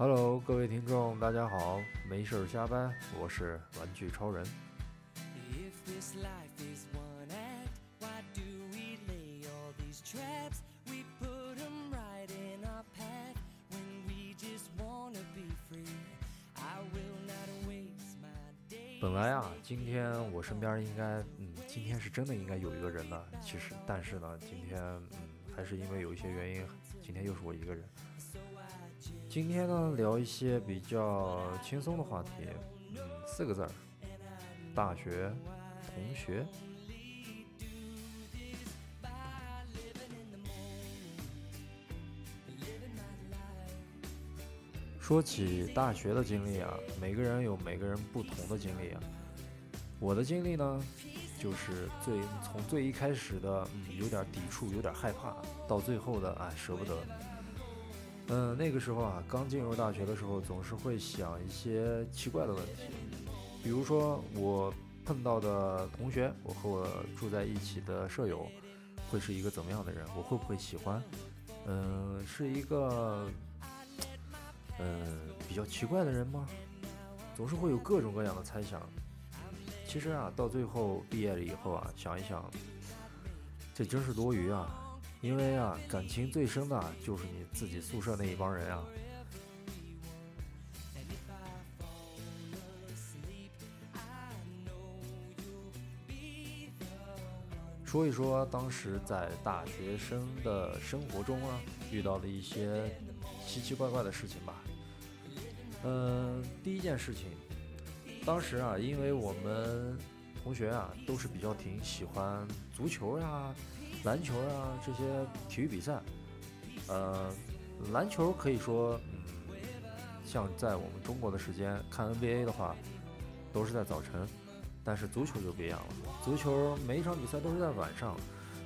Hello，各位听众，大家好，没事儿瞎掰，我是玩具超人。本来啊，今天我身边应该，嗯，今天是真的应该有一个人的，其实，但是呢，今天，嗯，还是因为有一些原因，今天又是我一个人。今天呢，聊一些比较轻松的话题，嗯，四个字儿，大学同学。说起大学的经历啊，每个人有每个人不同的经历啊。我的经历呢，就是最从最一开始的，嗯，有点抵触，有点害怕，到最后的，哎，舍不得。嗯，那个时候啊，刚进入大学的时候，总是会想一些奇怪的问题，比如说我碰到的同学，我和我住在一起的舍友，会是一个怎么样的人？我会不会喜欢？嗯，是一个，嗯，比较奇怪的人吗？总是会有各种各样的猜想。其实啊，到最后毕业了以后啊，想一想，这真是多余啊。因为啊，感情最深的就是你自己宿舍那一帮人啊。说一说当时在大学生的生活中啊，遇到的一些奇奇怪怪的事情吧。嗯，第一件事情，当时啊，因为我们同学啊都是比较挺喜欢足球呀、篮球啊这些体育比赛。呃，篮球可以说，嗯，像在我们中国的时间看 NBA 的话，都是在早晨。但是足球就不一样了，足球每一场比赛都是在晚上，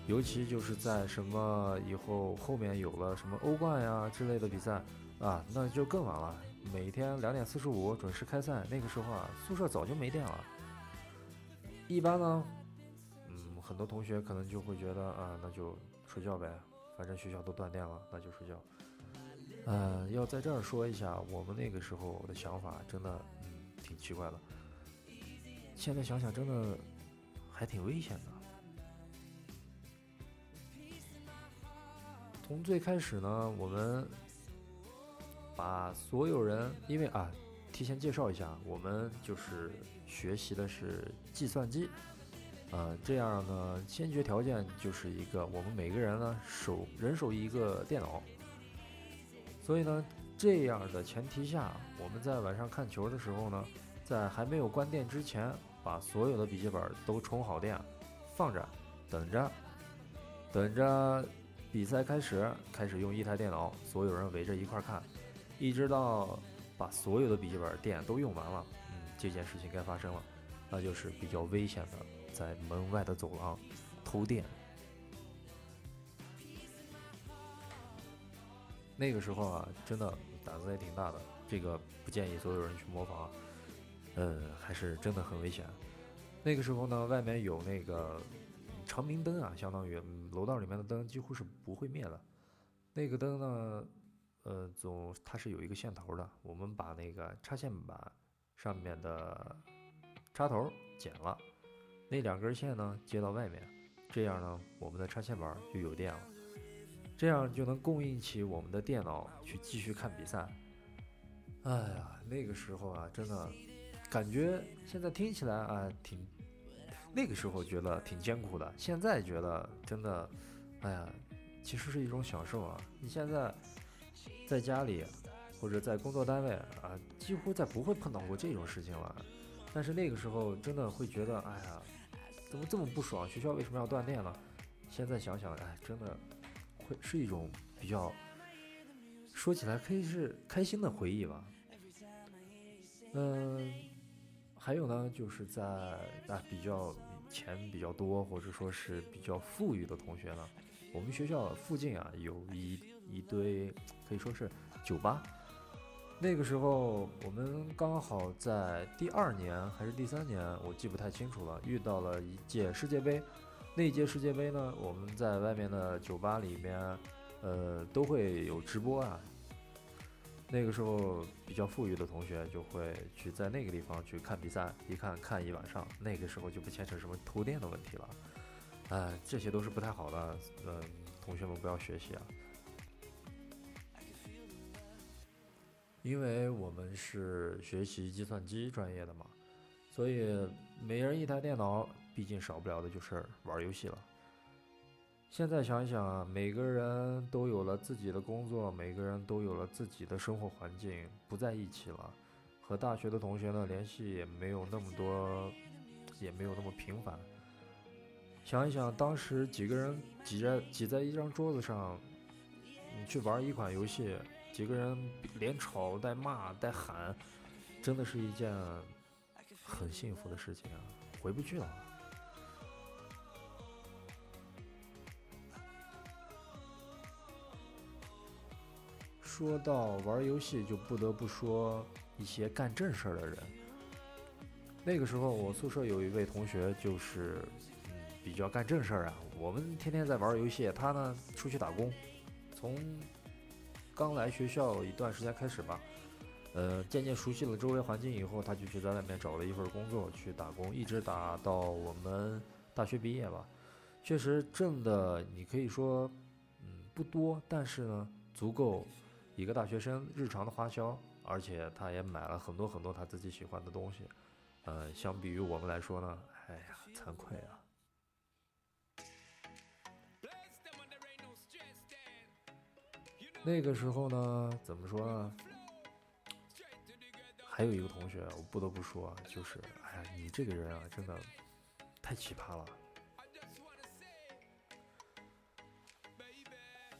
尤其就是在什么以后后面有了什么欧冠呀之类的比赛啊，那就更晚了。每天两点四十五准时开赛，那个时候啊，宿舍早就没电了。一般呢，很多同学可能就会觉得啊，那就睡觉呗，反正学校都断电了，那就睡觉。呃，要在这儿说一下，我们那个时候的想法真的，挺奇怪的。现在想想，真的还挺危险的。从最开始呢，我们把所有人，因为啊，提前介绍一下，我们就是学习的是计算机，呃，这样呢，先决条件就是一个，我们每个人呢手人手一个电脑，所以呢，这样的前提下，我们在晚上看球的时候呢。在还没有关电之前，把所有的笔记本都充好电，放着，等着，等着比赛开始，开始用一台电脑，所有人围着一块看，一直到把所有的笔记本电都用完了，嗯，这件事情该发生了，那就是比较危险的，在门外的走廊偷电。那个时候啊，真的胆子也挺大的，这个不建议所有人去模仿。呃，还是真的很危险。那个时候呢，外面有那个长明灯啊，相当于楼道里面的灯几乎是不会灭的。那个灯呢，呃，总它是有一个线头的，我们把那个插线板上面的插头剪了，那两根线呢接到外面，这样呢，我们的插线板就有电了，这样就能供应起我们的电脑去继续看比赛。哎呀，那个时候啊，真的。感觉现在听起来啊，挺那个时候觉得挺艰苦的，现在觉得真的，哎呀，其实是一种享受啊！你现在在家里或者在工作单位啊，几乎再不会碰到过这种事情了。但是那个时候真的会觉得，哎呀，怎么这么不爽？学校为什么要断电了？现在想想，哎，真的会是一种比较说起来可以是开心的回忆吧。嗯。还有呢，就是在啊比较钱比较多，或者说是比较富裕的同学呢，我们学校附近啊有一一堆可以说是酒吧。那个时候我们刚好在第二年还是第三年，我记不太清楚了，遇到了一届世界杯。那一届世界杯呢，我们在外面的酒吧里面，呃，都会有直播啊。那个时候比较富裕的同学就会去在那个地方去看比赛，一看看一晚上。那个时候就不牵扯什么偷电的问题了，哎，这些都是不太好的，嗯，同学们不要学习啊。因为我们是学习计算机专业的嘛，所以每人一台电脑，毕竟少不了的就是玩游戏了。现在想想啊，每个人都有了自己的工作，每个人都有了自己的生活环境，不在一起了，和大学的同学呢联系也没有那么多，也没有那么频繁。想一想，当时几个人挤在挤在一张桌子上，你去玩一款游戏。几个人连吵带骂带喊，真的是一件很幸福的事情啊！回不去了。说到玩游戏，就不得不说一些干正事儿的人。那个时候，我宿舍有一位同学，就是嗯比较干正事儿啊。我们天天在玩游戏，他呢出去打工，从。刚来学校一段时间开始吧，呃，渐渐熟悉了周围环境以后，他就去在外面找了一份工作去打工，一直打到我们大学毕业吧。确实挣的你可以说，嗯，不多，但是呢，足够一个大学生日常的花销，而且他也买了很多很多他自己喜欢的东西。呃，相比于我们来说呢，哎呀，惭愧啊。那个时候呢，怎么说呢？还有一个同学，我不得不说，就是，哎呀，你这个人啊，真的太奇葩了。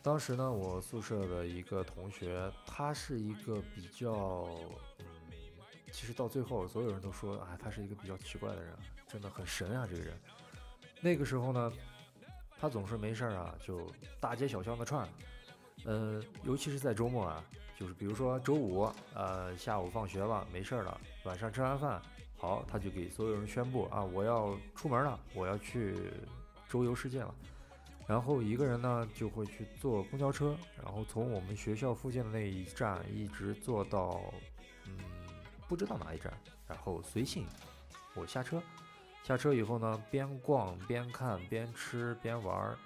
当时呢，我宿舍的一个同学，他是一个比较，嗯，其实到最后，所有人都说，哎，他是一个比较奇怪的人，真的很神啊，这个人。那个时候呢，他总是没事儿啊，就大街小巷的串。呃，尤其是在周末啊，就是比如说周五，呃，下午放学了，没事儿了，晚上吃完饭，好，他就给所有人宣布啊，我要出门了，我要去周游世界了。然后一个人呢，就会去坐公交车，然后从我们学校附近的那一站一直坐到，嗯，不知道哪一站，然后随性，我下车，下车以后呢，边逛边看边吃边玩儿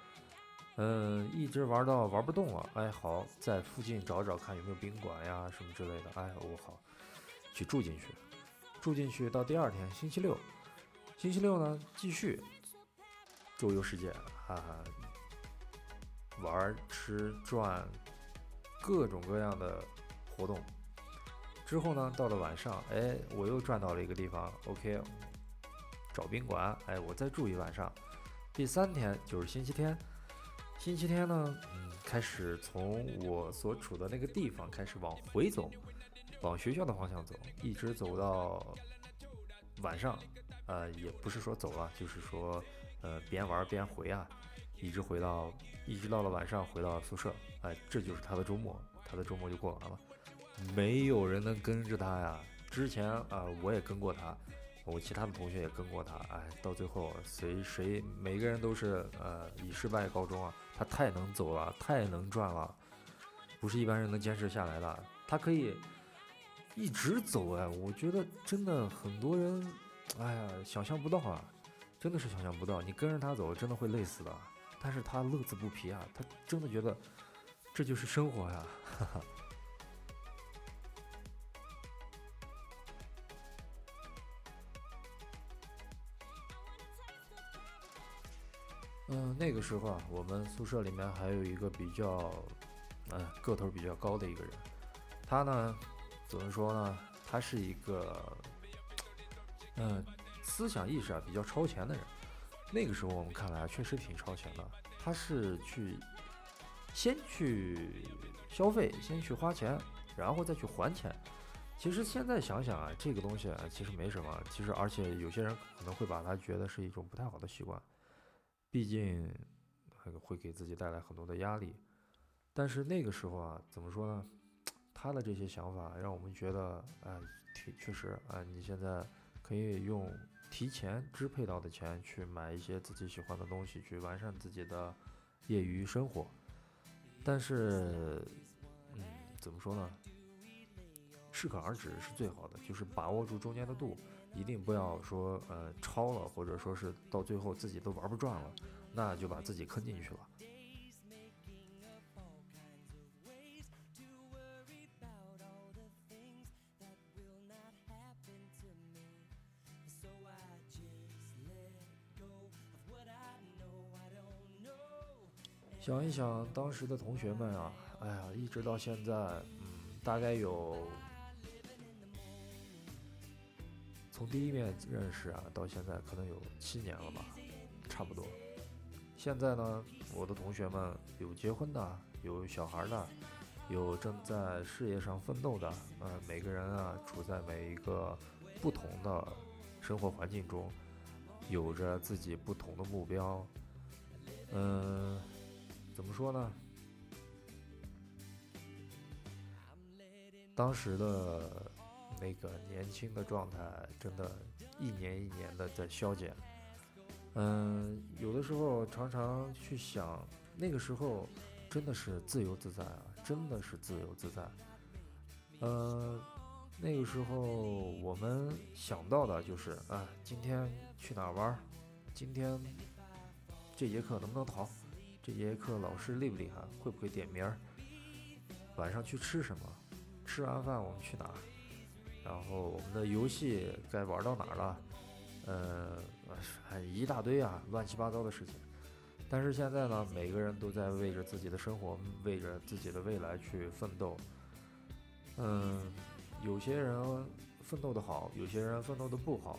嗯，一直玩到玩不动了，哎，好，在附近找找看有没有宾馆呀，什么之类的，哎，我好，去住进去，住进去到第二天星期六，星期六呢继续周游世界，哈哈，玩吃转各种各样的活动，之后呢到了晚上，哎，我又转到了一个地方，OK，找宾馆，哎，我再住一晚上，第三天就是星期天。星期天呢，开始从我所处的那个地方开始往回走，往学校的方向走，一直走到晚上，呃，也不是说走了，就是说，呃，边玩边回啊，一直回到，一直到了晚上回到宿舍，哎，这就是他的周末，他的周末就过完了，没有人能跟着他呀。之前啊，我也跟过他。我其他的同学也跟过他，哎，到最后谁谁每个人都是呃以失败告终啊！他太能走了，太能转了，不是一般人能坚持下来的。他可以一直走哎，我觉得真的很多人，哎呀，想象不到啊，真的是想象不到。你跟着他走，真的会累死的。但是他乐此不疲啊，他真的觉得这就是生活呀，哈哈。嗯，那个时候啊，我们宿舍里面还有一个比较，嗯，个头比较高的一个人。他呢，怎么说呢？他是一个，嗯，思想意识啊比较超前的人。那个时候我们看来，确实挺超前的。他是去先去消费，先去花钱，然后再去还钱。其实现在想想啊，这个东西啊，其实没什么。其实而且有些人可能会把它觉得是一种不太好的习惯。毕竟，会给自己带来很多的压力。但是那个时候啊，怎么说呢？他的这些想法让我们觉得，哎，确确实啊，你现在可以用提前支配到的钱去买一些自己喜欢的东西，去完善自己的业余生活。但是，嗯，怎么说呢？适可而止是最好的，就是把握住中间的度，一定不要说呃超了，或者说是到最后自己都玩不转了，那就把自己坑进去了。想一想当时的同学们啊，哎呀，一直到现在，嗯，大概有从第一面认识啊到现在，可能有七年了吧，差不多。现在呢，我的同学们有结婚的，有小孩的，有正在事业上奋斗的，呃，每个人啊处在每一个不同的生活环境中，有着自己不同的目标，嗯、怎么说呢？当时的那个年轻的状态，真的，一年一年的在消减。嗯，有的时候常常去想，那个时候真的是自由自在啊，真的是自由自在。呃，那个时候我们想到的就是，啊，今天去哪玩？今天这节课能不能逃？这节课老师厉不厉害？会不会点名？晚上去吃什么？吃完饭我们去哪儿？然后我们的游戏该玩到哪儿了？呃，还一大堆啊，乱七八糟的事情。但是现在呢，每个人都在为着自己的生活，为着自己的未来去奋斗。嗯，有些人奋斗的好，有些人奋斗的不好。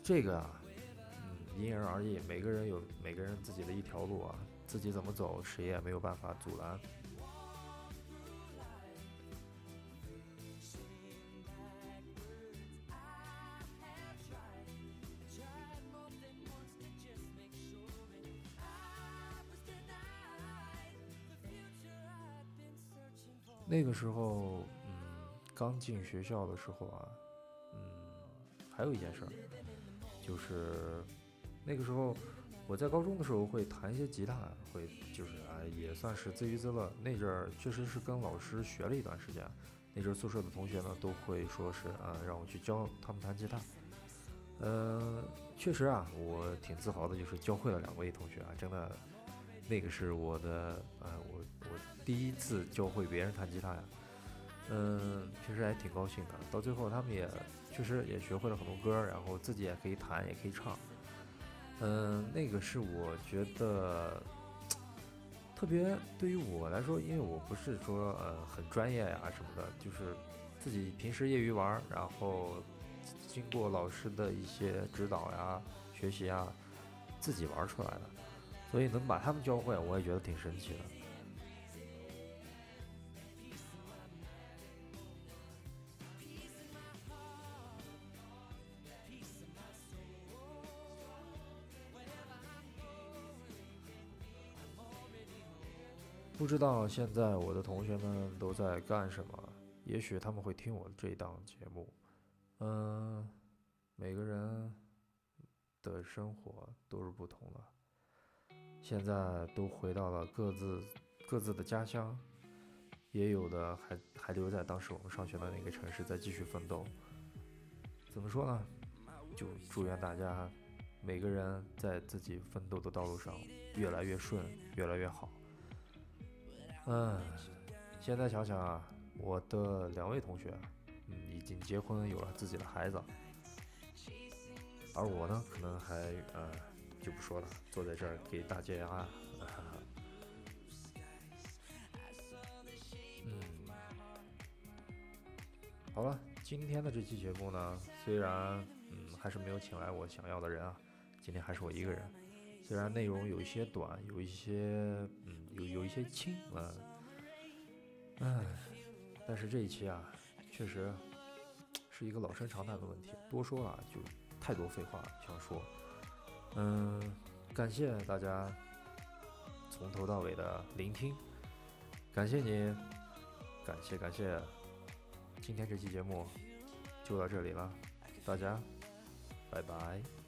这个啊，嗯，因人而异，每个人有每个人自己的一条路啊，自己怎么走，谁也没有办法阻拦。那个时候，嗯，刚进学校的时候啊，嗯，还有一件事儿，就是那个时候我在高中的时候会弹一些吉他，会就是啊，也算是自娱自乐。那阵儿确实是跟老师学了一段时间，那阵儿宿舍的同学呢都会说是啊，让我去教他们弹吉他。呃，确实啊，我挺自豪的，就是教会了两位同学啊，真的，那个是我的呃，我我第一次教会别人弹吉他呀，嗯，确实还挺高兴的。到最后他们也确实也学会了很多歌，然后自己也可以弹，也可以唱。嗯，那个是我觉得特别对于我来说，因为我不是说呃很专业呀什么的，就是自己平时业余玩，然后经过老师的一些指导呀、学习呀，自己玩出来的。所以能把他们教会，我也觉得挺神奇的。不知道现在我的同学们都在干什么？也许他们会听我这档节目。嗯，每个人的生活都是不同的。现在都回到了各自各自的家乡，也有的还还留在当时我们上学的那个城市，在继续奋斗。怎么说呢？就祝愿大家每个人在自己奋斗的道路上越来越顺，越来越好。嗯，现在想想啊，我的两位同学，嗯，已经结婚，有了自己的孩子，而我呢，可能还呃。就不说了，坐在这儿给大家啊，嗯，好了，今天的这期节目呢，虽然嗯还是没有请来我想要的人啊，今天还是我一个人，虽然内容有一些短，有一些嗯有有一些轻啊，唉，但是这一期啊，确实是一个老生常谈的问题，多说了就太多废话想说。嗯，感谢大家从头到尾的聆听，感谢你，感谢感谢。今天这期节目就到这里了，大家拜拜。